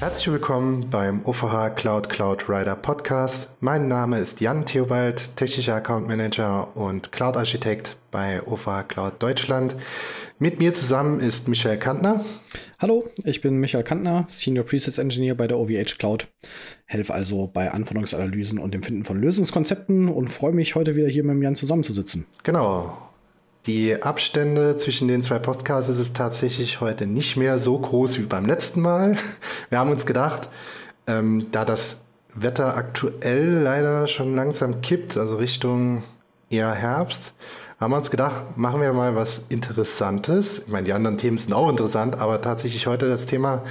Herzlich willkommen beim OVH Cloud Cloud Rider Podcast. Mein Name ist Jan Theobald, technischer Account Manager und Cloud Architekt bei OVH Cloud Deutschland. Mit mir zusammen ist Michael Kantner. Hallo, ich bin Michael Kantner, Senior Presets Engineer bei der OVH Cloud. Helfe also bei Anforderungsanalysen und dem Finden von Lösungskonzepten und freue mich, heute wieder hier mit Jan zusammenzusitzen. Genau, die Abstände zwischen den zwei Podcasts ist tatsächlich heute nicht mehr so groß wie beim letzten Mal. Wir haben uns gedacht, ähm, da das Wetter aktuell leider schon langsam kippt, also Richtung eher Herbst, haben wir uns gedacht, machen wir mal was Interessantes. Ich meine, die anderen Themen sind auch interessant, aber tatsächlich heute das Thema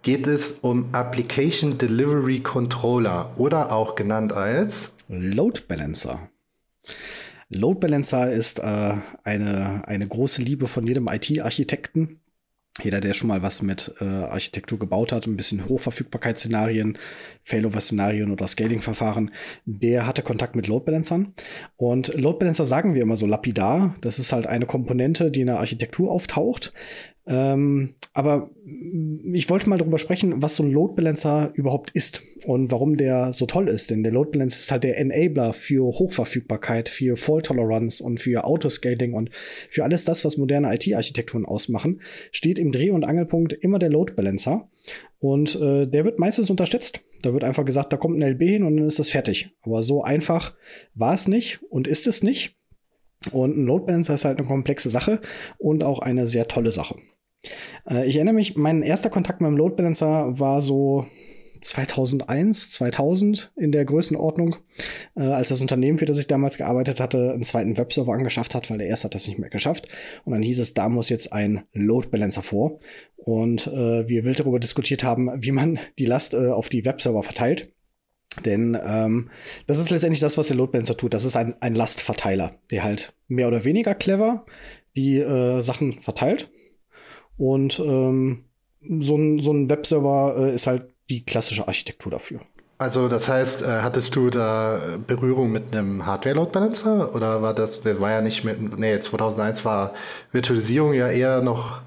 geht es um Application Delivery Controller oder auch genannt als Load Balancer. Load Balancer ist äh, eine, eine große Liebe von jedem IT-Architekten. Jeder, der schon mal was mit äh, Architektur gebaut hat, ein bisschen Hochverfügbarkeitsszenarien, Failover-Szenarien oder Scaling-Verfahren, der hatte Kontakt mit Load Balancern. Und Load Balancer sagen wir immer so lapidar. Das ist halt eine Komponente, die in der Architektur auftaucht, ähm, aber ich wollte mal darüber sprechen, was so ein Load Balancer überhaupt ist und warum der so toll ist. Denn der Load Balancer ist halt der Enabler für Hochverfügbarkeit, für Fault Tolerance und für Autoscaling und für alles das, was moderne IT-Architekturen ausmachen, steht im Dreh- und Angelpunkt immer der Load Balancer. Und äh, der wird meistens unterstützt. Da wird einfach gesagt, da kommt ein LB hin und dann ist das fertig. Aber so einfach war es nicht und ist es nicht. Und ein Load Balancer ist halt eine komplexe Sache und auch eine sehr tolle Sache. Äh, ich erinnere mich, mein erster Kontakt mit dem Load Balancer war so 2001, 2000 in der Größenordnung, äh, als das Unternehmen, für das ich damals gearbeitet hatte, einen zweiten Webserver angeschafft hat, weil der erste hat das nicht mehr geschafft. Und dann hieß es, da muss jetzt ein Load Balancer vor. Und äh, wir wild darüber diskutiert haben, wie man die Last äh, auf die Webserver verteilt. Denn ähm, das ist letztendlich das, was der Load Balancer tut. Das ist ein, ein Lastverteiler, der halt mehr oder weniger clever die äh, Sachen verteilt und ähm, so ein, so ein Webserver äh, ist halt die klassische Architektur dafür. Also das heißt, äh, hattest du da Berührung mit einem Hardware-Load Balancer oder war das, war ja nicht mit, nee, 2001 war Virtualisierung ja eher noch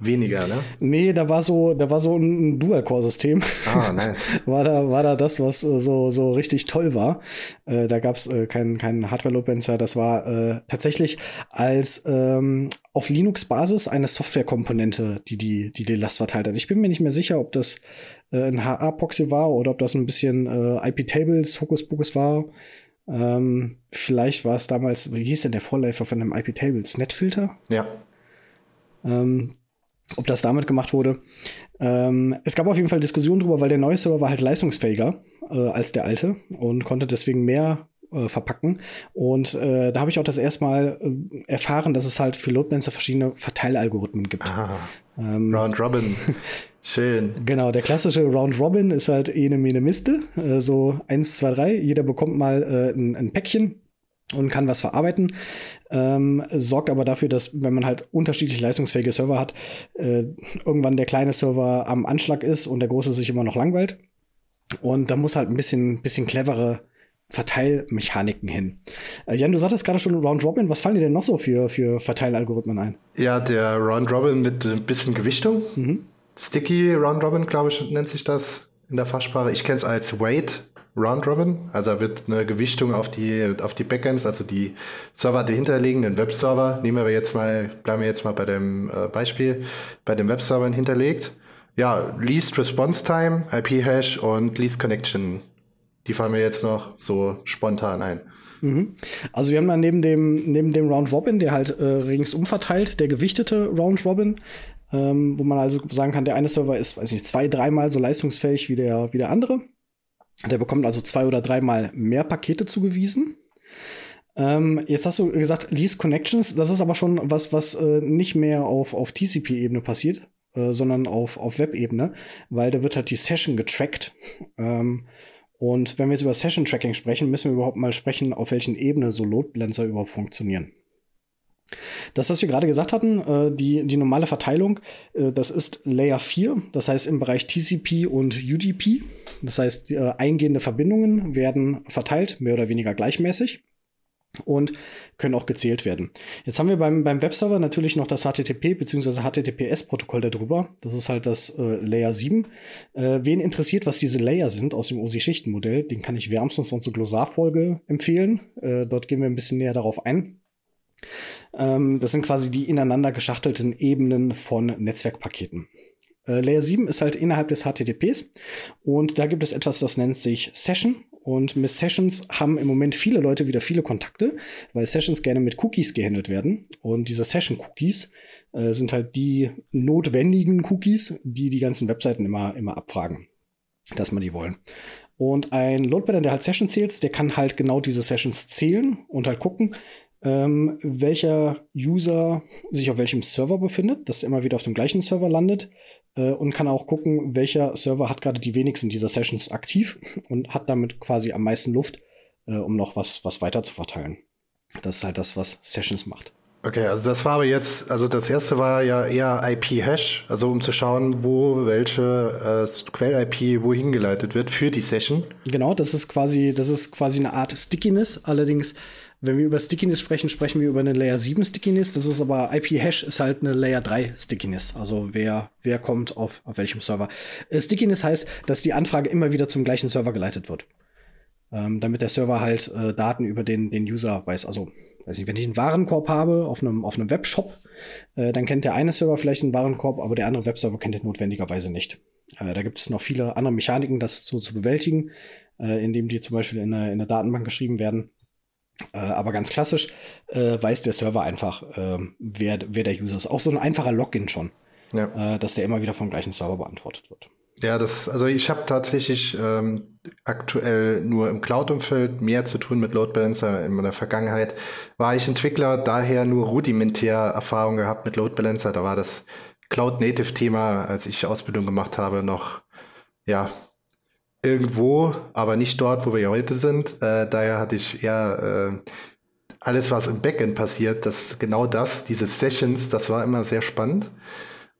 Weniger, ne? Nee, da war so, da war so ein Dual-Core-System. Ah, nice. war da, war da das, was äh, so, so richtig toll war. Äh, da gab's äh, keinen kein Hardware-Load-Balancer. Das war äh, tatsächlich als ähm, auf Linux-Basis eine Software-Komponente, die, die die die Last verteilt hat. Ich bin mir nicht mehr sicher, ob das äh, ein HA-Proxy war oder ob das ein bisschen äh, IP-Tables, Hokuspokus war. Ähm, vielleicht war es damals, wie hieß denn der Vorläufer von einem IP-Tables? Netfilter? Ja. Ähm, ob das damit gemacht wurde. Ähm, es gab auf jeden Fall Diskussionen darüber, weil der neue Server war halt leistungsfähiger äh, als der alte und konnte deswegen mehr äh, verpacken. Und äh, da habe ich auch das erste Mal äh, erfahren, dass es halt für Load Balancer verschiedene Verteilalgorithmen gibt. Ah, ähm, Round Robin. Schön. Genau, der klassische Round Robin ist halt ene mene Miste. Äh, so eins, zwei, drei. Jeder bekommt mal äh, ein, ein Päckchen und kann was verarbeiten, ähm, sorgt aber dafür, dass wenn man halt unterschiedlich leistungsfähige Server hat, äh, irgendwann der kleine Server am Anschlag ist und der große sich immer noch langweilt. Und da muss halt ein bisschen, bisschen clevere Verteilmechaniken hin. Äh, Jan, du sagtest gerade schon Round Robin. Was fallen dir denn noch so für, für Verteilalgorithmen ein? Ja, der Round Robin mit ein bisschen Gewichtung. Mhm. Sticky Round Robin, glaube ich, nennt sich das in der Fachsprache. Ich kenne es als Weight Round Robin. Also da wird eine Gewichtung auf die, auf die Backends, also die Server dahinter liegen, den Webserver. Nehmen wir jetzt mal, bleiben wir jetzt mal bei dem äh, Beispiel, bei dem Webserver hinterlegt. Ja, Least Response Time, IP Hash und Least Connection. Die fallen mir jetzt noch so spontan ein. Mhm. Also wir haben dann neben dem, neben dem Round Robin, der halt äh, ringsum verteilt, der gewichtete Round Robin, ähm, wo man also sagen kann, der eine Server ist, weiß nicht, zwei, dreimal so leistungsfähig wie der, wie der andere. Der bekommt also zwei oder dreimal mehr Pakete zugewiesen. Ähm, jetzt hast du gesagt, Lease Connections. Das ist aber schon was, was äh, nicht mehr auf, auf TCP-Ebene passiert, äh, sondern auf, auf Web-Ebene, weil da wird halt die Session getrackt. Ähm, und wenn wir jetzt über Session Tracking sprechen, müssen wir überhaupt mal sprechen, auf welchen Ebene so Load Balancer überhaupt funktionieren. Das, was wir gerade gesagt hatten, äh, die, die normale Verteilung, äh, das ist Layer 4, das heißt im Bereich TCP und UDP. Das heißt, äh, eingehende Verbindungen werden verteilt, mehr oder weniger gleichmäßig. und können auch gezählt werden. Jetzt haben wir beim, beim Webserver natürlich noch das HTTP bzw. HTTPS-Protokoll darüber. Das ist halt das äh, Layer 7. Äh, wen interessiert, was diese Layer sind aus dem OSI-Schichtenmodell, den kann ich wärmstens unsere Glossarfolge empfehlen. Äh, dort gehen wir ein bisschen näher darauf ein. Ähm, das sind quasi die ineinander geschachtelten Ebenen von Netzwerkpaketen. Äh, Layer 7 ist halt innerhalb des HTTPs und da gibt es etwas, das nennt sich Session und mit Sessions haben im Moment viele Leute wieder viele Kontakte, weil Sessions gerne mit Cookies gehandelt werden. Und diese Session-Cookies äh, sind halt die notwendigen Cookies, die die ganzen Webseiten immer, immer abfragen, dass man die wollen. Und ein Loadballer, der halt Sessions zählt, der kann halt genau diese Sessions zählen und halt gucken, ähm, welcher User sich auf welchem Server befindet, dass er immer wieder auf dem gleichen Server landet äh, und kann auch gucken, welcher Server hat gerade die wenigsten dieser Sessions aktiv und hat damit quasi am meisten Luft, äh, um noch was, was weiter zu verteilen. Das ist halt das, was Sessions macht. Okay, also das war aber jetzt, also das erste war ja eher IP-Hash, also um zu schauen, wo welche äh, Quell-IP wohin geleitet wird für die Session. Genau, das ist quasi, das ist quasi eine Art Stickiness. Allerdings wenn wir über Stickiness sprechen, sprechen wir über eine Layer 7 Stickiness. Das ist aber IP-Hash ist halt eine Layer 3 Stickiness. Also wer, wer kommt auf, auf welchem Server. Äh, Stickiness heißt, dass die Anfrage immer wieder zum gleichen Server geleitet wird. Ähm, damit der Server halt äh, Daten über den, den User weiß. Also, weiß nicht, wenn ich einen Warenkorb habe auf einem, auf einem Webshop, äh, dann kennt der eine Server vielleicht einen Warenkorb, aber der andere Webserver kennt den notwendigerweise nicht. Äh, da gibt es noch viele andere Mechaniken, das so zu bewältigen, äh, indem die zum Beispiel in eine, in Datenbank geschrieben werden. Äh, aber ganz klassisch äh, weiß der Server einfach, äh, wer, wer der User ist. Auch so ein einfacher Login schon, ja. äh, dass der immer wieder vom gleichen Server beantwortet wird. Ja, das, also ich habe tatsächlich ähm, aktuell nur im Cloud-Umfeld mehr zu tun mit Load Balancer. In meiner Vergangenheit war ich Entwickler, daher nur rudimentär Erfahrung gehabt mit Load Balancer. Da war das Cloud-Native-Thema, als ich Ausbildung gemacht habe, noch ja irgendwo, aber nicht dort, wo wir heute sind. Äh, daher hatte ich eher äh, alles, was im Backend passiert, das genau das, diese Sessions, das war immer sehr spannend.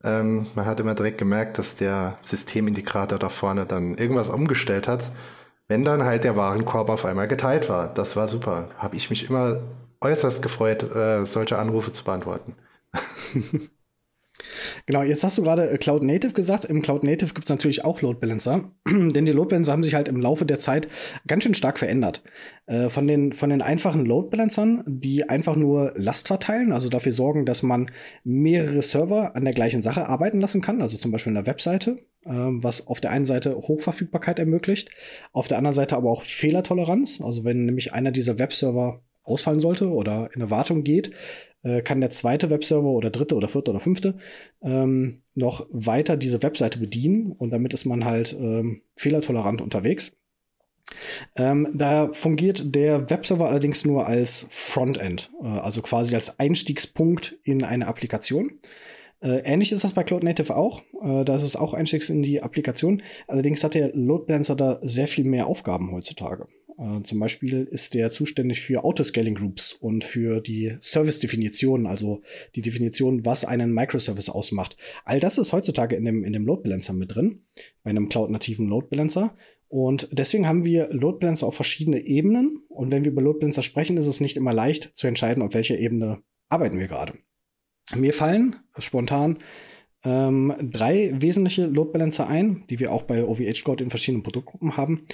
Ähm, man hat immer direkt gemerkt, dass der Systemintegrator da vorne dann irgendwas umgestellt hat, wenn dann halt der Warenkorb auf einmal geteilt war. Das war super. Habe ich mich immer äußerst gefreut, äh, solche Anrufe zu beantworten. Genau, jetzt hast du gerade äh, Cloud Native gesagt. Im Cloud Native gibt es natürlich auch Load Balancer, denn die Load Balancer haben sich halt im Laufe der Zeit ganz schön stark verändert. Äh, von, den, von den einfachen Load Balancern, die einfach nur Last verteilen, also dafür sorgen, dass man mehrere Server an der gleichen Sache arbeiten lassen kann, also zum Beispiel in der Webseite, äh, was auf der einen Seite Hochverfügbarkeit ermöglicht, auf der anderen Seite aber auch Fehlertoleranz. Also wenn nämlich einer dieser Webserver ausfallen sollte oder in eine Wartung geht, äh, kann der zweite Webserver oder dritte oder vierte oder fünfte ähm, noch weiter diese Webseite bedienen und damit ist man halt ähm, fehlertolerant unterwegs. Ähm, da fungiert der Webserver allerdings nur als Frontend, äh, also quasi als Einstiegspunkt in eine Applikation. Äh, ähnlich ist das bei Cloud Native auch. Äh, da ist es auch Einstiegs in die Applikation. Allerdings hat der Load Balancer da sehr viel mehr Aufgaben heutzutage. Äh, zum Beispiel ist der zuständig für Autoscaling Groups und für die Service-Definition, also die Definition, was einen Microservice ausmacht. All das ist heutzutage in dem, in dem Load Balancer mit drin, bei einem cloud-nativen Load Balancer. Und deswegen haben wir Load Balancer auf verschiedene Ebenen. Und wenn wir über Load Balancer sprechen, ist es nicht immer leicht zu entscheiden, auf welcher Ebene arbeiten wir gerade. Mir fallen spontan ähm, drei wesentliche Load Balancer ein, die wir auch bei OVH Code in verschiedenen Produktgruppen haben.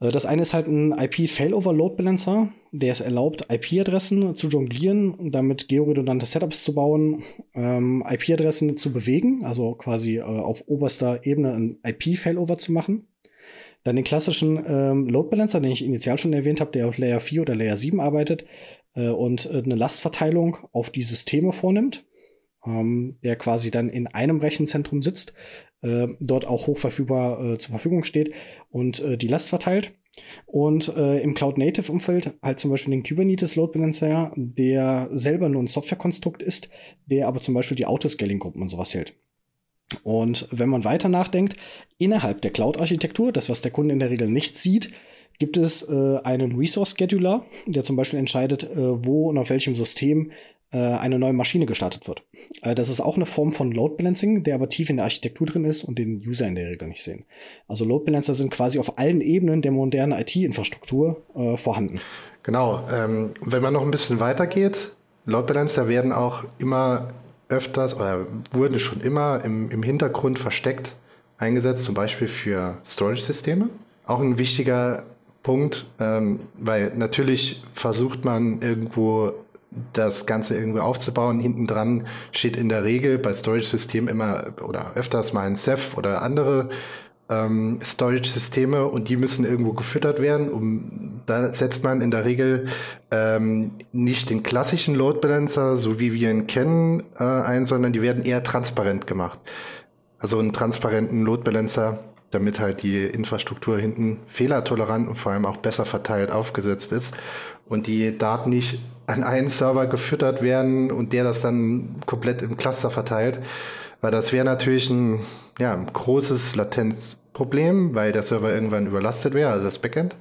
Äh, das eine ist halt ein IP-Failover-Load-Balancer, der es erlaubt, IP-Adressen zu jonglieren und damit georedundante Setups zu bauen, ähm, IP-Adressen zu bewegen, also quasi äh, auf oberster Ebene ein IP-Failover zu machen. Dann den klassischen ähm, Load Balancer, den ich initial schon erwähnt habe, der auf Layer 4 oder Layer 7 arbeitet äh, und äh, eine Lastverteilung auf die Systeme vornimmt, ähm, der quasi dann in einem Rechenzentrum sitzt, äh, dort auch hochverfügbar äh, zur Verfügung steht und äh, die Last verteilt. Und äh, im Cloud-Native-Umfeld halt zum Beispiel den Kubernetes Load Balancer, der selber nur ein Softwarekonstrukt ist, der aber zum Beispiel die Autoscaling-Gruppen und sowas hält. Und wenn man weiter nachdenkt, innerhalb der Cloud-Architektur, das was der Kunde in der Regel nicht sieht, gibt es äh, einen Resource Scheduler, der zum Beispiel entscheidet, äh, wo und auf welchem System eine neue Maschine gestartet wird. Äh, das ist auch eine Form von Load Balancing, der aber tief in der Architektur drin ist und den User in der Regel nicht sehen. Also Load Balancer sind quasi auf allen Ebenen der modernen IT-Infrastruktur äh, vorhanden. Genau. Ähm, wenn man noch ein bisschen weitergeht, Load Balancer werden auch immer öfters oder wurden schon immer im, im Hintergrund versteckt eingesetzt, zum Beispiel für Storage-Systeme. Auch ein wichtiger Punkt, ähm, weil natürlich versucht man irgendwo das Ganze irgendwie aufzubauen. Hinten dran steht in der Regel bei Storage-Systemen immer oder öfters mal ein Ceph oder andere ähm, Storage-Systeme und die müssen irgendwo gefüttert werden. Um, da setzt man in der Regel ähm, nicht den klassischen Load Balancer, so wie wir ihn kennen, äh, ein, sondern die werden eher transparent gemacht. Also einen transparenten Load Balancer, damit halt die Infrastruktur hinten fehlertolerant und vor allem auch besser verteilt aufgesetzt ist und die Daten nicht an einen Server gefüttert werden und der das dann komplett im Cluster verteilt. Weil das wäre natürlich ein, ja, ein großes Latenzproblem, weil der Server irgendwann überlastet wäre, also das Backend.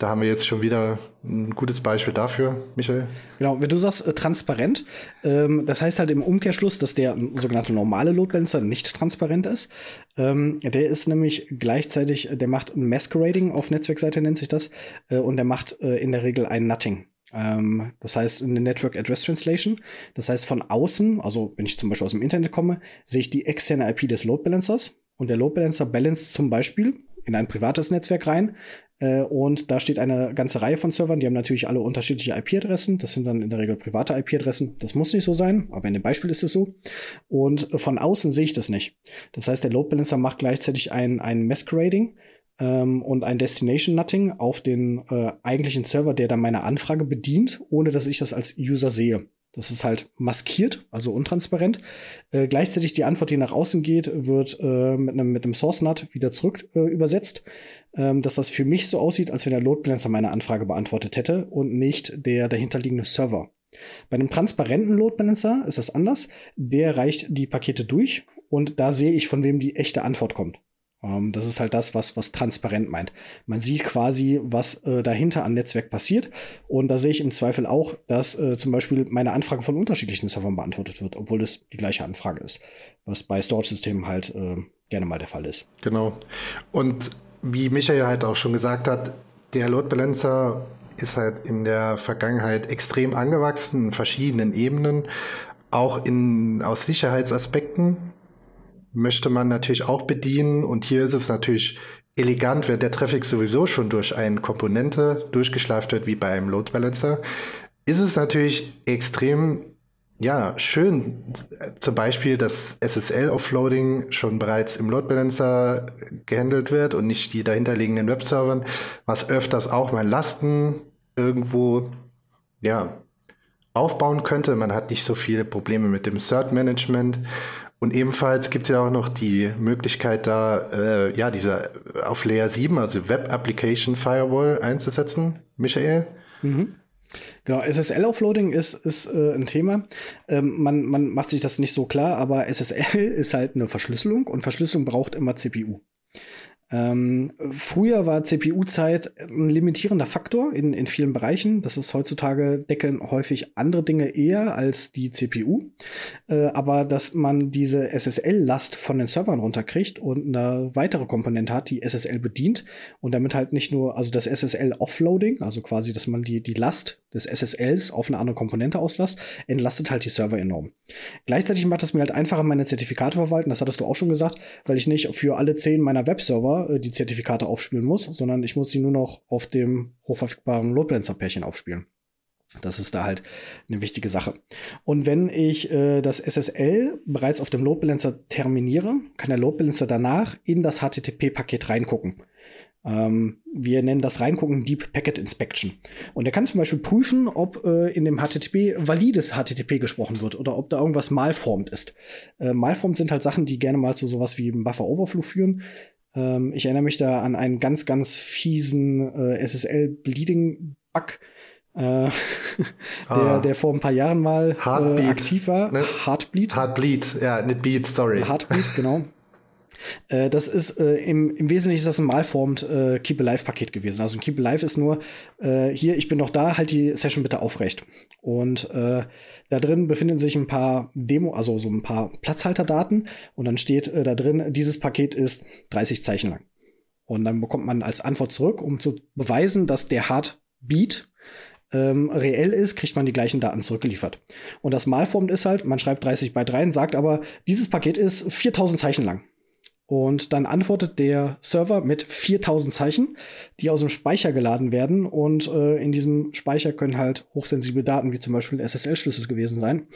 Da haben wir jetzt schon wieder ein gutes Beispiel dafür, Michael. Genau, wenn du sagst äh, transparent, ähm, das heißt halt im Umkehrschluss, dass der sogenannte normale Load Balancer nicht transparent ist. Ähm, der ist nämlich gleichzeitig, der macht Masquerading auf Netzwerkseite nennt sich das, äh, und der macht äh, in der Regel ein Nutting. Ähm, das heißt, eine Network Address Translation. Das heißt, von außen, also wenn ich zum Beispiel aus dem Internet komme, sehe ich die externe IP des Load Balancers. Und der Load Balancer balanced zum Beispiel in ein privates Netzwerk rein. Äh, und da steht eine ganze Reihe von Servern, die haben natürlich alle unterschiedliche IP-Adressen. Das sind dann in der Regel private IP-Adressen. Das muss nicht so sein, aber in dem Beispiel ist es so. Und von außen sehe ich das nicht. Das heißt, der Load Balancer macht gleichzeitig ein, ein Masquerading ähm, und ein Destination Nutting auf den äh, eigentlichen Server, der dann meine Anfrage bedient, ohne dass ich das als User sehe. Das ist halt maskiert, also untransparent. Äh, gleichzeitig die Antwort, die nach außen geht, wird äh, mit einem mit Source Nut wieder zurück äh, übersetzt, ähm, dass das für mich so aussieht, als wenn der Load Balancer meine Anfrage beantwortet hätte und nicht der dahinterliegende Server. Bei einem transparenten Load Balancer ist das anders. Der reicht die Pakete durch und da sehe ich, von wem die echte Antwort kommt. Ähm, das ist halt das, was, was transparent meint. Man sieht quasi, was äh, dahinter am Netzwerk passiert. Und da sehe ich im Zweifel auch, dass äh, zum Beispiel meine Anfrage von unterschiedlichen Servern beantwortet wird, obwohl es die gleiche Anfrage ist. Was bei Storage-Systemen halt äh, gerne mal der Fall ist. Genau. Und wie Michael halt auch schon gesagt hat, der Load Balancer ist halt in der Vergangenheit extrem angewachsen in verschiedenen Ebenen, auch in, aus Sicherheitsaspekten möchte man natürlich auch bedienen. Und hier ist es natürlich elegant, wenn der Traffic sowieso schon durch eine Komponente durchgeschleift wird, wie bei einem Load Balancer, ist es natürlich extrem ja, schön, zum Beispiel, dass SSL-Offloading schon bereits im Load Balancer gehandelt wird und nicht die dahinterliegenden Webservern, was öfters auch mal Lasten irgendwo, ja, aufbauen könnte. Man hat nicht so viele Probleme mit dem Cert-Management und ebenfalls gibt es ja auch noch die Möglichkeit, da äh, ja diese auf Layer 7, also Web Application Firewall einzusetzen, Michael. Mhm. Genau, SSL-Offloading ist, ist äh, ein Thema. Ähm, man, man macht sich das nicht so klar, aber SSL ist halt eine Verschlüsselung und Verschlüsselung braucht immer CPU. Ähm, früher war CPU-Zeit ein limitierender Faktor in, in vielen Bereichen. Das ist heutzutage deckeln häufig andere Dinge eher als die CPU. Äh, aber dass man diese SSL-Last von den Servern runterkriegt und eine weitere Komponente hat, die SSL bedient und damit halt nicht nur, also das SSL-Offloading, also quasi, dass man die, die Last des SSLs auf eine andere Komponente auslässt, entlastet halt die Server enorm. Gleichzeitig macht es mir halt einfacher, meine Zertifikate verwalten, das hattest du auch schon gesagt, weil ich nicht für alle zehn meiner Webserver äh, die Zertifikate aufspielen muss, sondern ich muss sie nur noch auf dem hochverfügbaren Load Balancer-Pärchen aufspielen. Das ist da halt eine wichtige Sache. Und wenn ich äh, das SSL bereits auf dem Load Balancer terminiere, kann der Load Balancer danach in das HTTP-Paket reingucken. Ähm, wir nennen das Reingucken Deep Packet Inspection. Und er kann zum Beispiel prüfen, ob äh, in dem HTTP valides HTTP gesprochen wird oder ob da irgendwas malformt ist. Äh, malformt sind halt Sachen, die gerne mal zu sowas wie einem Buffer Overflow führen. Ähm, ich erinnere mich da an einen ganz, ganz fiesen äh, SSL-Bleeding-Bug, äh, der, ah. der vor ein paar Jahren mal äh, aktiv war. Ne? Heartbleed. Heartbleed, ja, nicht Beat, sorry. Heartbleed, genau. Äh, das ist äh, im, im Wesentlichen ist das ein malformed äh, Keep Alive Paket gewesen. Also ein Keep Alive ist nur äh, hier, ich bin noch da, halt die Session bitte aufrecht. Und äh, da drin befinden sich ein paar Demo, also so ein paar Platzhalterdaten und dann steht da drin, dieses Paket ist 30 Zeichen lang. Und dann bekommt man als Antwort zurück, um zu beweisen, dass der Heartbeat ähm, reell ist, kriegt man die gleichen Daten zurückgeliefert. Und das Malformt ist halt, man schreibt 30 Byte rein, sagt aber, dieses Paket ist 4000 Zeichen lang. Und dann antwortet der Server mit 4000 Zeichen, die aus dem Speicher geladen werden. Und äh, in diesem Speicher können halt hochsensible Daten, wie zum Beispiel SSL-Schlüssel gewesen sein,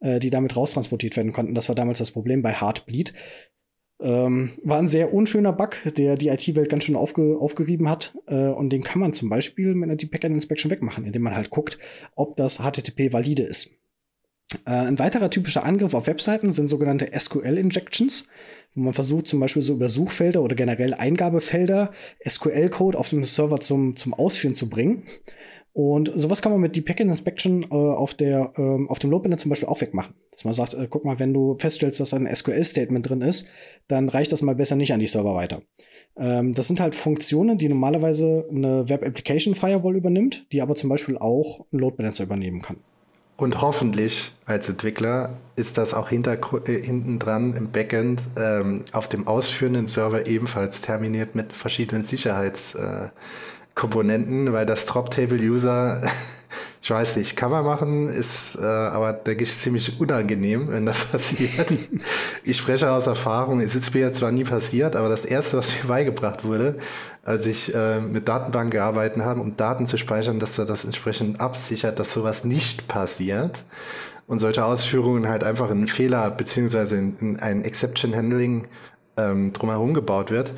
äh, die damit raustransportiert werden konnten. Das war damals das Problem bei Heartbleed. Ähm, war ein sehr unschöner Bug, der die IT-Welt ganz schön aufge aufgerieben hat. Äh, und den kann man zum Beispiel mit einer Deep Packet Inspection wegmachen, indem man halt guckt, ob das HTTP valide ist. Äh, ein weiterer typischer Angriff auf Webseiten sind sogenannte SQL-Injections wo man versucht, zum Beispiel so über Suchfelder oder generell Eingabefelder SQL-Code auf dem Server zum, zum Ausführen zu bringen. Und sowas kann man mit Deep Packet Inspection äh, auf, der, ähm, auf dem Load zum Beispiel auch wegmachen. Dass man sagt, äh, guck mal, wenn du feststellst, dass ein SQL-Statement drin ist, dann reicht das mal besser nicht an die Server weiter. Ähm, das sind halt Funktionen, die normalerweise eine Web Application Firewall übernimmt, die aber zum Beispiel auch ein Load Balancer übernehmen kann. Und hoffentlich als Entwickler ist das auch hinter, äh, hinten dran im Backend ähm, auf dem ausführenden Server ebenfalls terminiert mit verschiedenen Sicherheitskomponenten, äh, weil das Drop-Table-User Ich weiß nicht, kann man machen, ist äh, aber, denke ich, ziemlich unangenehm, wenn das passiert. ich spreche aus Erfahrung, es ist mir ja zwar nie passiert, aber das Erste, was mir beigebracht wurde, als ich äh, mit Datenbanken gearbeitet habe, um Daten zu speichern, dass er das entsprechend absichert, dass sowas nicht passiert und solche Ausführungen halt einfach in Fehler beziehungsweise in, in ein Exception Handling ähm, drumherum gebaut wird.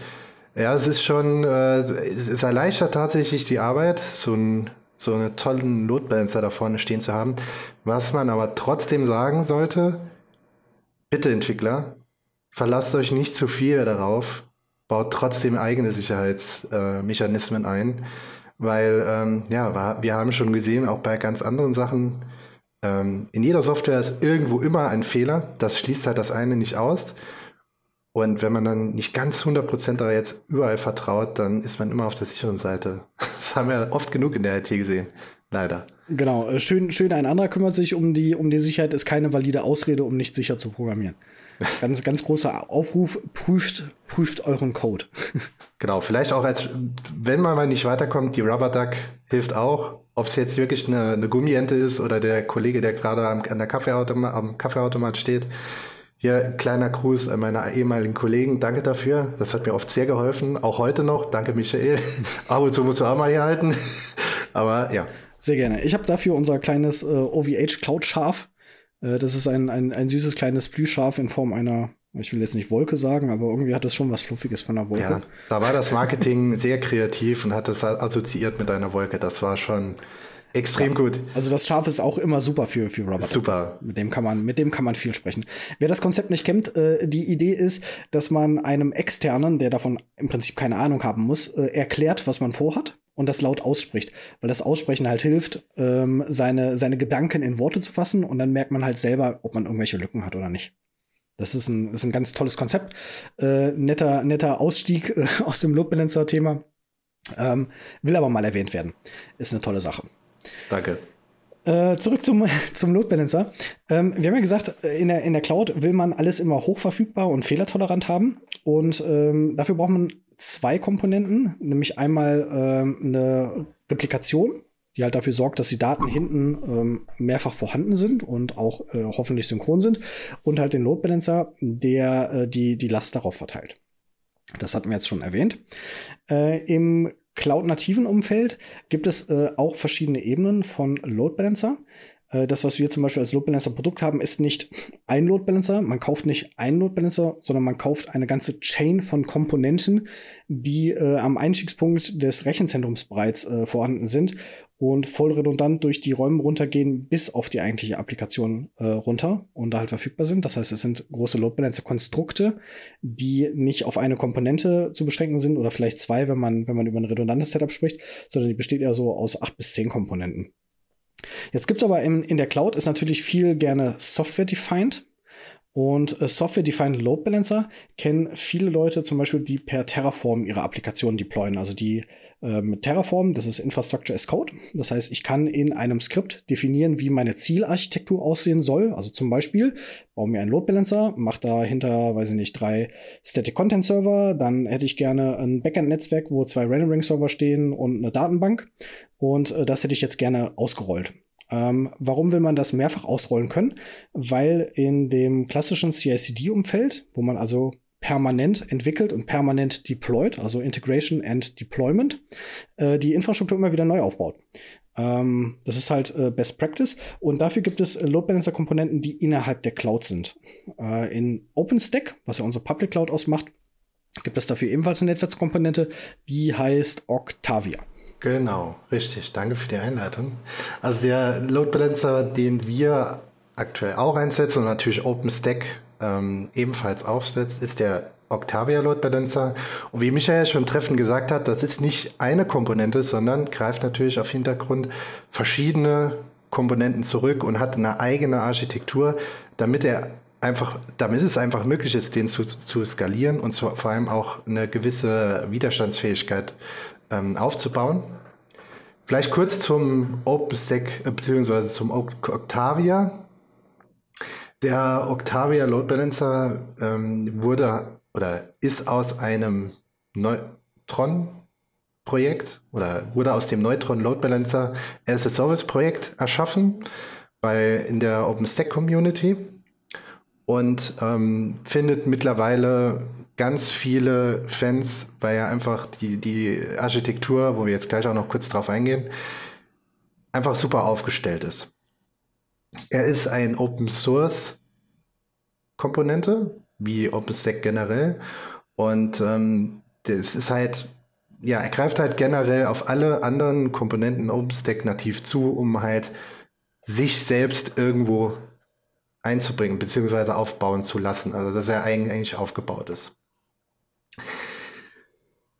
Ja, es ist schon, äh, es, erleichtert tatsächlich die Arbeit, so ein so einen tollen Load da vorne stehen zu haben. Was man aber trotzdem sagen sollte, bitte Entwickler, verlasst euch nicht zu viel darauf, baut trotzdem eigene Sicherheitsmechanismen äh, ein, weil ähm, ja, wir haben schon gesehen, auch bei ganz anderen Sachen, ähm, in jeder Software ist irgendwo immer ein Fehler, das schließt halt das eine nicht aus. Und wenn man dann nicht ganz 100% da jetzt überall vertraut, dann ist man immer auf der sicheren Seite. Das haben wir oft genug in der IT gesehen. Leider. Genau. Äh, schön, schön ein anderer kümmert sich um die, um die Sicherheit, ist keine valide Ausrede, um nicht sicher zu programmieren. Ganz, ganz großer Aufruf, prüft, prüft euren Code. Genau, vielleicht auch als, wenn man mal nicht weiterkommt, die Rubber Duck hilft auch. Ob es jetzt wirklich eine, eine Gummiente ist oder der Kollege, der gerade am, an der Kaffeeautomat, am Kaffeeautomat steht, hier, kleiner Gruß an meine ehemaligen Kollegen. Danke dafür. Das hat mir oft sehr geholfen. Auch heute noch. Danke, Michael. Ab und zu musst du auch mal hier halten. Aber ja. Sehr gerne. Ich habe dafür unser kleines äh, OVH Cloud Schaf. Äh, das ist ein, ein, ein süßes kleines Blühschaf in Form einer, ich will jetzt nicht Wolke sagen, aber irgendwie hat das schon was Fluffiges von einer Wolke. Ja, da war das Marketing sehr kreativ und hat das assoziiert mit einer Wolke. Das war schon Extrem ja. gut. Also das Schaf ist auch immer super für, für Robert. Super. Mit dem kann man, mit dem kann man viel sprechen. Wer das Konzept nicht kennt, äh, die Idee ist, dass man einem Externen, der davon im Prinzip keine Ahnung haben muss, äh, erklärt, was man vorhat und das laut ausspricht. Weil das Aussprechen halt hilft, ähm, seine, seine Gedanken in Worte zu fassen und dann merkt man halt selber, ob man irgendwelche Lücken hat oder nicht. Das ist ein, ist ein ganz tolles Konzept. Äh, netter, netter Ausstieg äh, aus dem Load Balancer-Thema. Ähm, will aber mal erwähnt werden. Ist eine tolle Sache. Danke. Äh, zurück zum, zum Load Balancer. Ähm, wir haben ja gesagt, in der, in der Cloud will man alles immer hochverfügbar und fehlertolerant haben. Und ähm, dafür braucht man zwei Komponenten, nämlich einmal ähm, eine Replikation, die halt dafür sorgt, dass die Daten hinten ähm, mehrfach vorhanden sind und auch äh, hoffentlich synchron sind. Und halt den Load Balancer, der äh, die, die Last darauf verteilt. Das hatten wir jetzt schon erwähnt. Äh, Im cloud-nativen Umfeld gibt es äh, auch verschiedene Ebenen von Load Balancer. Äh, das, was wir zum Beispiel als Load Balancer Produkt haben, ist nicht ein Load Balancer. Man kauft nicht einen Load Balancer, sondern man kauft eine ganze Chain von Komponenten, die äh, am Einstiegspunkt des Rechenzentrums bereits äh, vorhanden sind und voll redundant durch die Räume runtergehen bis auf die eigentliche Applikation äh, runter und da halt verfügbar sind. Das heißt, es sind große Load Balancer Konstrukte, die nicht auf eine Komponente zu beschränken sind oder vielleicht zwei, wenn man, wenn man über ein redundantes Setup spricht, sondern die besteht eher so aus acht bis zehn Komponenten. Jetzt gibt es aber in, in der Cloud ist natürlich viel gerne Software-defined. Und äh, Software-Defined Load Balancer kennen viele Leute zum Beispiel, die per Terraform ihre Applikationen deployen. Also die mit Terraform, das ist Infrastructure as Code. Das heißt, ich kann in einem Skript definieren, wie meine Zielarchitektur aussehen soll. Also zum Beispiel, baue mir einen Load Balancer, mache dahinter, weiß ich nicht, drei Static Content Server. Dann hätte ich gerne ein Backend-Netzwerk, wo zwei Rendering Server stehen und eine Datenbank. Und äh, das hätte ich jetzt gerne ausgerollt. Ähm, warum will man das mehrfach ausrollen können? Weil in dem klassischen CI/CD-Umfeld, wo man also permanent entwickelt und permanent deployed, also Integration and Deployment, äh, die Infrastruktur immer wieder neu aufbaut. Ähm, das ist halt äh, Best Practice und dafür gibt es äh, Load Balancer Komponenten, die innerhalb der Cloud sind. Äh, in OpenStack, was ja unsere Public Cloud ausmacht, gibt es dafür ebenfalls eine Netzwerkskomponente, die heißt Octavia. Genau, richtig. Danke für die Einleitung. Also der Load Balancer, den wir aktuell auch einsetzen und natürlich OpenStack ähm, ebenfalls aufsetzt, ist der Octavia Load Balancer. Und wie Michael schon treffend gesagt hat, das ist nicht eine Komponente, sondern greift natürlich auf Hintergrund verschiedene Komponenten zurück und hat eine eigene Architektur, damit er einfach, damit es einfach möglich ist, den zu, zu skalieren und zu, vor allem auch eine gewisse Widerstandsfähigkeit ähm, aufzubauen. Vielleicht kurz zum OpenStack äh, bzw. zum Octavia. Der Octavia Load Balancer ähm, wurde oder ist aus einem Neutron-Projekt oder wurde aus dem Neutron Load Balancer as a Service Projekt erschaffen bei, in der OpenStack Community und ähm, findet mittlerweile ganz viele Fans, weil ja einfach die, die Architektur, wo wir jetzt gleich auch noch kurz drauf eingehen, einfach super aufgestellt ist. Er ist ein Open Source Komponente, wie OpenStack generell. Und ähm, das ist halt, ja, er greift halt generell auf alle anderen Komponenten OpenStack nativ zu, um halt sich selbst irgendwo einzubringen, beziehungsweise aufbauen zu lassen. Also, dass er eigentlich aufgebaut ist.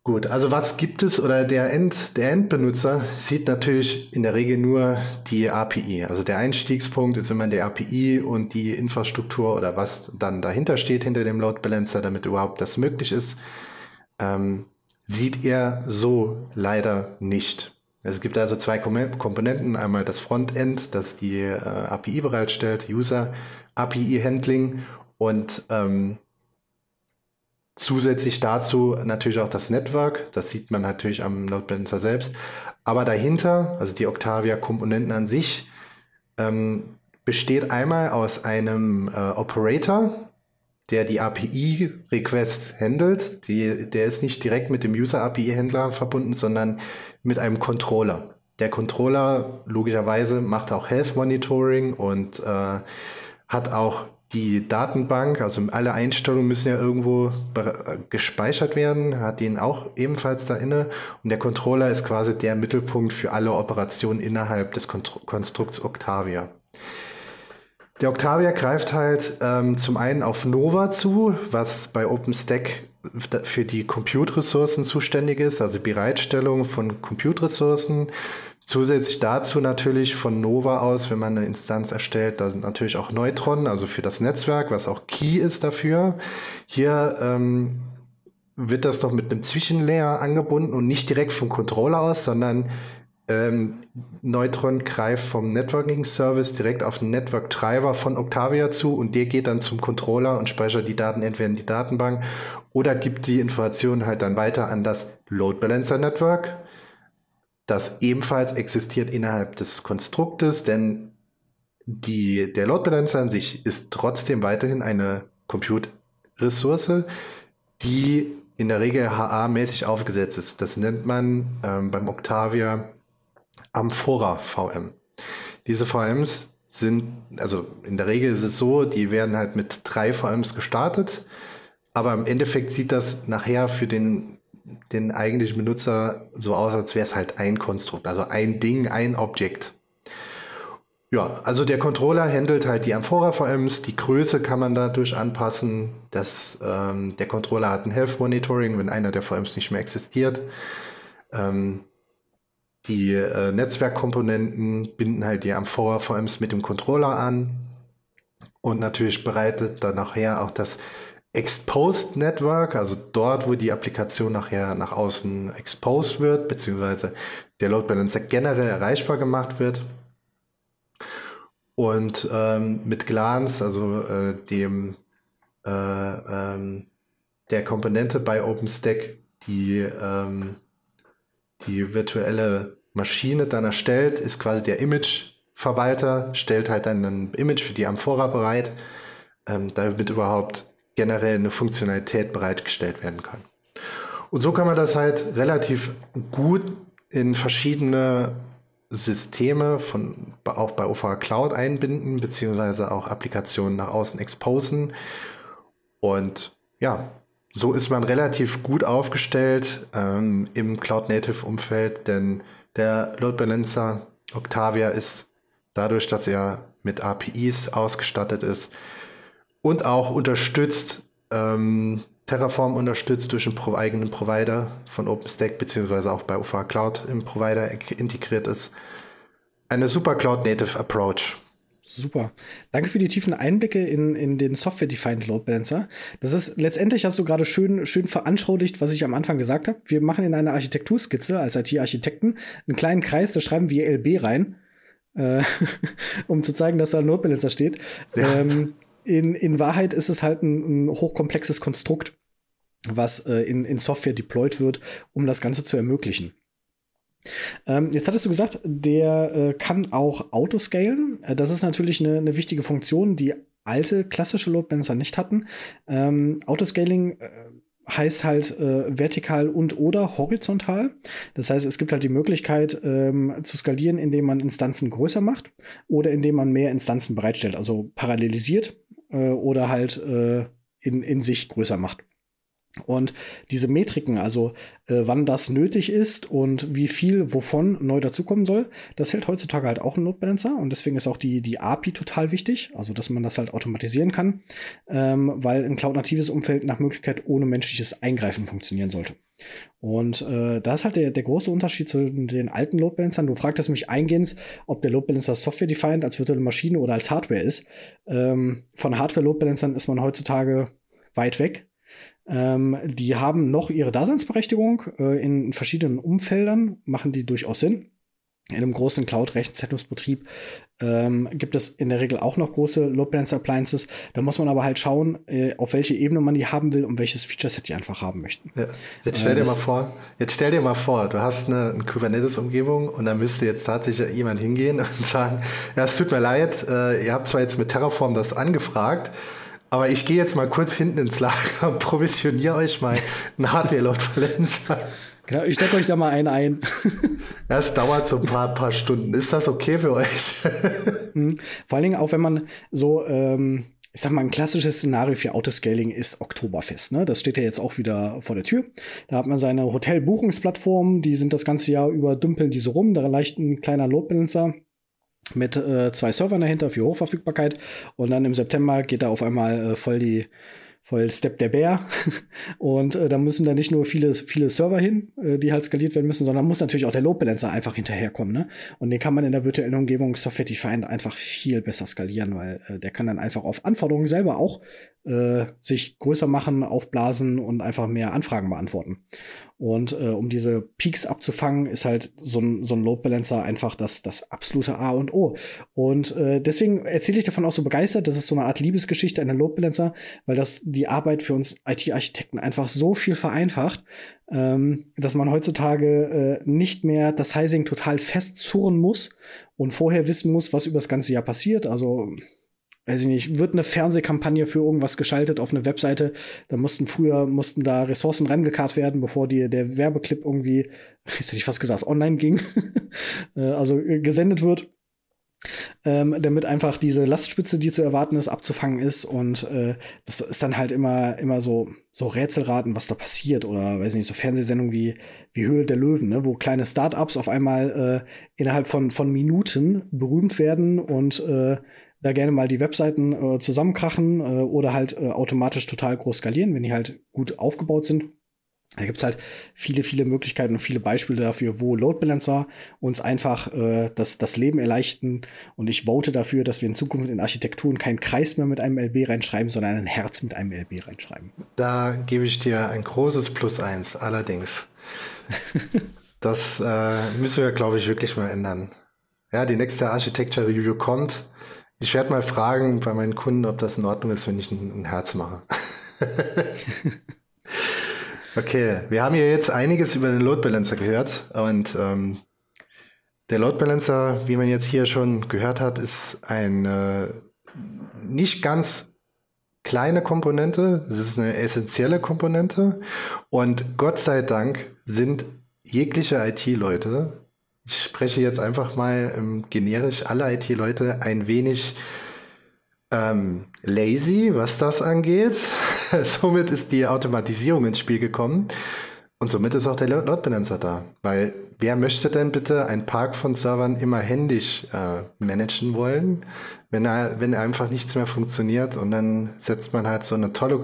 Gut, also was gibt es oder der, End, der Endbenutzer sieht natürlich in der Regel nur die API. Also der Einstiegspunkt ist immer die API und die Infrastruktur oder was dann dahinter steht hinter dem Load Balancer, damit überhaupt das möglich ist, ähm, sieht er so leider nicht. Es gibt also zwei Komponenten, einmal das Frontend, das die äh, API bereitstellt, User API Handling und ähm, Zusätzlich dazu natürlich auch das Network, das sieht man natürlich am Load Balancer selbst. Aber dahinter, also die Octavia-Komponenten an sich, ähm, besteht einmal aus einem äh, Operator, der die API-Requests handelt. Die, der ist nicht direkt mit dem User-API-Händler verbunden, sondern mit einem Controller. Der Controller logischerweise macht auch Health Monitoring und äh, hat auch die Datenbank, also alle Einstellungen müssen ja irgendwo gespeichert werden, hat den auch ebenfalls da inne. Und der Controller ist quasi der Mittelpunkt für alle Operationen innerhalb des Konstrukts Octavia. Der Octavia greift halt ähm, zum einen auf Nova zu, was bei OpenStack für die Compute-Ressourcen zuständig ist, also Bereitstellung von Compute-Ressourcen Zusätzlich dazu natürlich von Nova aus, wenn man eine Instanz erstellt, da sind natürlich auch Neutron, also für das Netzwerk, was auch Key ist dafür. Hier ähm, wird das noch mit einem Zwischenlayer angebunden und nicht direkt vom Controller aus, sondern ähm, Neutron greift vom Networking Service direkt auf den Network Driver von Octavia zu und der geht dann zum Controller und speichert die Daten entweder in die Datenbank oder gibt die Informationen halt dann weiter an das Load Balancer Network das ebenfalls existiert innerhalb des Konstruktes, denn die, der Load Balancer an sich ist trotzdem weiterhin eine Compute-Ressource, die in der Regel HA-mäßig aufgesetzt ist. Das nennt man ähm, beim Octavia Amphora VM. Diese VMs sind, also in der Regel ist es so, die werden halt mit drei VMs gestartet, aber im Endeffekt sieht das nachher für den den eigentlichen Benutzer so aus, als wäre es halt ein Konstrukt, also ein Ding, ein Objekt. Ja, also der Controller handelt halt die Amphora-VMs, die Größe kann man dadurch anpassen, dass ähm, der Controller hat ein Health Monitoring, wenn einer der VMs nicht mehr existiert. Ähm, die äh, Netzwerkkomponenten binden halt die Amphora-VMs mit dem Controller an Und natürlich bereitet dann nachher auch das Exposed Network, also dort, wo die Applikation nachher nach außen exposed wird, beziehungsweise der Load Balancer generell erreichbar gemacht wird. Und ähm, mit Glance, also äh, dem äh, ähm, der Komponente bei OpenStack, die ähm, die virtuelle Maschine dann erstellt, ist quasi der Image-Verwalter, stellt halt dann ein Image für die Amphora bereit, ähm, damit überhaupt generell eine Funktionalität bereitgestellt werden kann. Und so kann man das halt relativ gut in verschiedene Systeme von auch bei OVH Cloud einbinden, beziehungsweise auch Applikationen nach außen exposen. Und ja, so ist man relativ gut aufgestellt ähm, im Cloud-Native-Umfeld, denn der Load Balancer Octavia ist dadurch, dass er mit APIs ausgestattet ist und auch unterstützt, ähm, Terraform unterstützt durch einen Pro eigenen Provider von OpenStack, beziehungsweise auch bei UFA Cloud im Provider integriert ist. Eine super Cloud-Native Approach. Super. Danke für die tiefen Einblicke in, in den Software-Defined Load Balancer. Das ist letztendlich hast du gerade schön, schön veranschaulicht, was ich am Anfang gesagt habe. Wir machen in einer Architekturskizze als IT-Architekten einen kleinen Kreis, da schreiben wir LB rein, äh, um zu zeigen, dass da ein Load Balancer steht. Ja. Ähm, in, in Wahrheit ist es halt ein, ein hochkomplexes Konstrukt, was äh, in, in Software deployed wird, um das Ganze zu ermöglichen. Ähm, jetzt hattest du gesagt, der äh, kann auch autoscalen. Äh, das ist natürlich eine, eine, wichtige Funktion, die alte klassische Load Balancer nicht hatten. Ähm, Autoscaling äh, heißt halt äh, vertikal und oder horizontal. Das heißt, es gibt halt die Möglichkeit ähm, zu skalieren, indem man Instanzen größer macht oder indem man mehr Instanzen bereitstellt, also parallelisiert äh, oder halt äh, in, in sich größer macht. Und diese Metriken, also äh, wann das nötig ist und wie viel wovon neu dazukommen soll, das hält heutzutage halt auch ein Load Balancer und deswegen ist auch die, die API total wichtig, also dass man das halt automatisieren kann, ähm, weil ein cloud-natives Umfeld nach Möglichkeit ohne menschliches Eingreifen funktionieren sollte. Und äh, da ist halt der, der große Unterschied zu den alten Load Balancern. Du fragtest mich eingehend, ob der Load Balancer Software-defined als virtuelle Maschine oder als Hardware ist. Ähm, von Hardware-Load Balancern ist man heutzutage weit weg. Ähm, die haben noch ihre Daseinsberechtigung äh, in verschiedenen Umfeldern, machen die durchaus Sinn. In einem großen Cloud-Rechenzentrumsbetrieb ähm, gibt es in der Regel auch noch große Load Balancer Appliances. Da muss man aber halt schauen, äh, auf welche Ebene man die haben will und welches Feature-Set die einfach haben möchten. Ja. Jetzt stell äh, dir mal vor, jetzt stell dir mal vor, du hast eine, eine Kubernetes-Umgebung und da müsste jetzt tatsächlich jemand hingehen und sagen, ja, es tut mir leid, äh, ihr habt zwar jetzt mit Terraform das angefragt, aber ich gehe jetzt mal kurz hinten ins Lager und provisioniere euch mal einen Hardware-Load-Balancer. Genau, ich stecke euch da mal einen ein. Das dauert so ein paar, paar Stunden. Ist das okay für euch? Mhm. Vor allen Dingen auch, wenn man so, ähm, ich sag mal, ein klassisches Szenario für Autoscaling ist Oktoberfest. Ne? Das steht ja jetzt auch wieder vor der Tür. Da hat man seine Hotelbuchungsplattformen, die sind das ganze Jahr über, dümpeln diese rum. Da reicht ein kleiner Load Balancer mit äh, zwei Servern dahinter für Hochverfügbarkeit. Und dann im September geht da auf einmal äh, voll die voll Step der Bär. Und äh, da müssen da nicht nur viele, viele Server hin, äh, die halt skaliert werden müssen, sondern muss natürlich auch der Load Balancer einfach hinterherkommen. Ne? Und den kann man in der virtuellen Umgebung Software Defined einfach viel besser skalieren, weil äh, der kann dann einfach auf Anforderungen selber auch äh, sich größer machen, aufblasen und einfach mehr Anfragen beantworten. Und äh, um diese Peaks abzufangen, ist halt so ein, so ein Load Balancer einfach das, das absolute A und O. Und äh, deswegen erzähle ich davon auch so begeistert. Das ist so eine Art Liebesgeschichte den Load Balancer, weil das die Arbeit für uns IT-Architekten einfach so viel vereinfacht, ähm, dass man heutzutage äh, nicht mehr das Sizing total festzurren muss und vorher wissen muss, was über das ganze Jahr passiert. Also weiß ich nicht, wird eine Fernsehkampagne für irgendwas geschaltet auf eine Webseite. Da mussten früher, mussten da Ressourcen rangekarrt werden, bevor die, der Werbeclip irgendwie, jetzt hätte ich fast gesagt, online ging, äh, also äh, gesendet wird. Ähm, damit einfach diese Lastspitze, die zu erwarten ist, abzufangen ist. Und äh, das ist dann halt immer, immer so, so Rätselraten, was da passiert. Oder weiß nicht, so Fernsehsendungen wie, wie Höhle der Löwen, ne? wo kleine Startups auf einmal äh, innerhalb von, von Minuten berühmt werden und äh, da gerne mal die Webseiten äh, zusammenkrachen äh, oder halt äh, automatisch total groß skalieren, wenn die halt gut aufgebaut sind. Da gibt es halt viele, viele Möglichkeiten und viele Beispiele dafür, wo Load Balancer uns einfach äh, das, das Leben erleichtern. Und ich vote dafür, dass wir in Zukunft in Architekturen keinen Kreis mehr mit einem LB reinschreiben, sondern ein Herz mit einem LB reinschreiben. Da gebe ich dir ein großes Plus eins, allerdings. das äh, müssen wir, glaube ich, wirklich mal ändern. Ja, die nächste Architecture Review kommt. Ich werde mal fragen bei meinen Kunden, ob das in Ordnung ist, wenn ich ein, ein Herz mache. Okay, wir haben hier jetzt einiges über den Load Balancer gehört und ähm, der Load Balancer, wie man jetzt hier schon gehört hat, ist eine nicht ganz kleine Komponente, es ist eine essentielle Komponente und Gott sei Dank sind jegliche IT-Leute, ich spreche jetzt einfach mal ähm, generisch alle IT-Leute ein wenig ähm, lazy, was das angeht. somit ist die Automatisierung ins Spiel gekommen und somit ist auch der Load Balancer da. Weil wer möchte denn bitte einen Park von Servern immer händisch äh, managen wollen, wenn, er, wenn einfach nichts mehr funktioniert und dann setzt man halt so eine tolle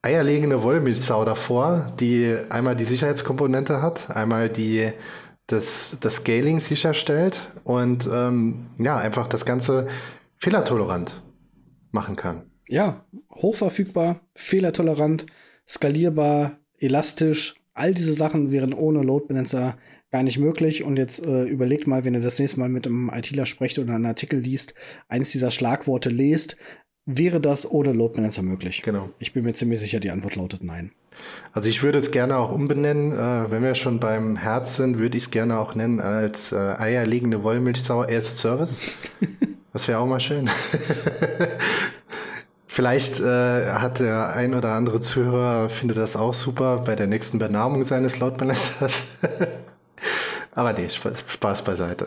eierlegende Wollmilchsau davor, die einmal die Sicherheitskomponente hat, einmal die das, das Scaling sicherstellt und ähm, ja, einfach das Ganze fehlertolerant machen kann. Ja, hochverfügbar, fehlertolerant, skalierbar, elastisch. All diese Sachen wären ohne Load Balancer gar nicht möglich. Und jetzt äh, überlegt mal, wenn ihr das nächste Mal mit einem ITler sprecht oder einen Artikel liest, eines dieser Schlagworte lest, wäre das ohne Load Balancer möglich? Genau. Ich bin mir ziemlich sicher, die Antwort lautet nein. Also ich würde es gerne auch umbenennen. Äh, wenn wir schon beim Herz sind, würde ich es gerne auch nennen als äh, eierlegende Wollmilchsau as Service. Das wäre auch mal schön. Vielleicht äh, hat der ein oder andere Zuhörer findet das auch super bei der nächsten Benamung seines Lautbalasters. Aber nee, Spaß beiseite.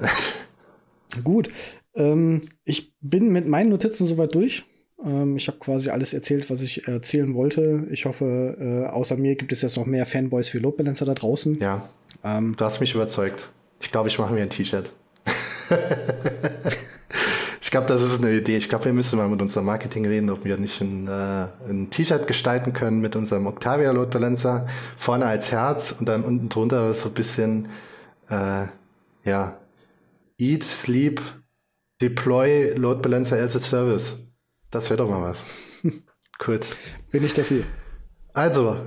Gut. Ähm, ich bin mit meinen Notizen soweit durch. Ähm, ich habe quasi alles erzählt, was ich erzählen wollte. Ich hoffe, äh, außer mir gibt es jetzt noch mehr Fanboys für Load Balancer da draußen. Ja. Ähm, du hast mich überzeugt. Ich glaube, ich mache mir ein T-Shirt. ich glaube, das ist eine Idee. Ich glaube, wir müssen mal mit unserem Marketing reden, ob wir nicht ein, äh, ein T-Shirt gestalten können mit unserem Octavia Load Balancer. Vorne als Herz und dann unten drunter so ein bisschen, äh, ja, Eat, Sleep, Deploy Load Balancer as a Service. Das wäre doch mal was. Kurz. Bin ich dafür. Also,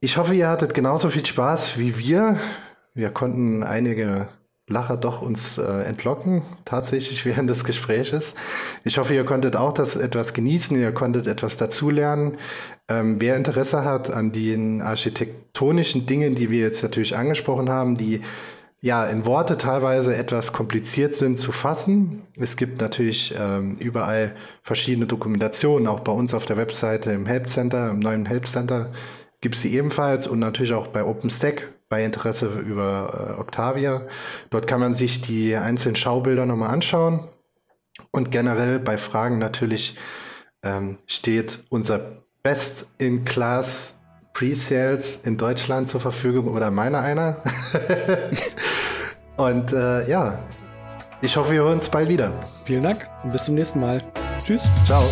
ich hoffe, ihr hattet genauso viel Spaß wie wir. Wir konnten einige Lacher doch uns äh, entlocken, tatsächlich während des Gespräches. Ich hoffe, ihr konntet auch das etwas genießen, ihr konntet etwas dazulernen. Ähm, wer Interesse hat an den architektonischen Dingen, die wir jetzt natürlich angesprochen haben, die ja in Worte teilweise etwas kompliziert sind zu fassen. Es gibt natürlich ähm, überall verschiedene Dokumentationen, auch bei uns auf der Webseite im Help Center, im neuen Help Center gibt es sie ebenfalls und natürlich auch bei OpenStack bei Interesse über äh, Octavia. Dort kann man sich die einzelnen Schaubilder nochmal anschauen. Und generell bei Fragen natürlich ähm, steht unser Best-in-Class Pre-Sales in Deutschland zur Verfügung oder meiner einer. und äh, ja, ich hoffe, wir hören uns bald wieder. Vielen Dank und bis zum nächsten Mal. Tschüss. Ciao.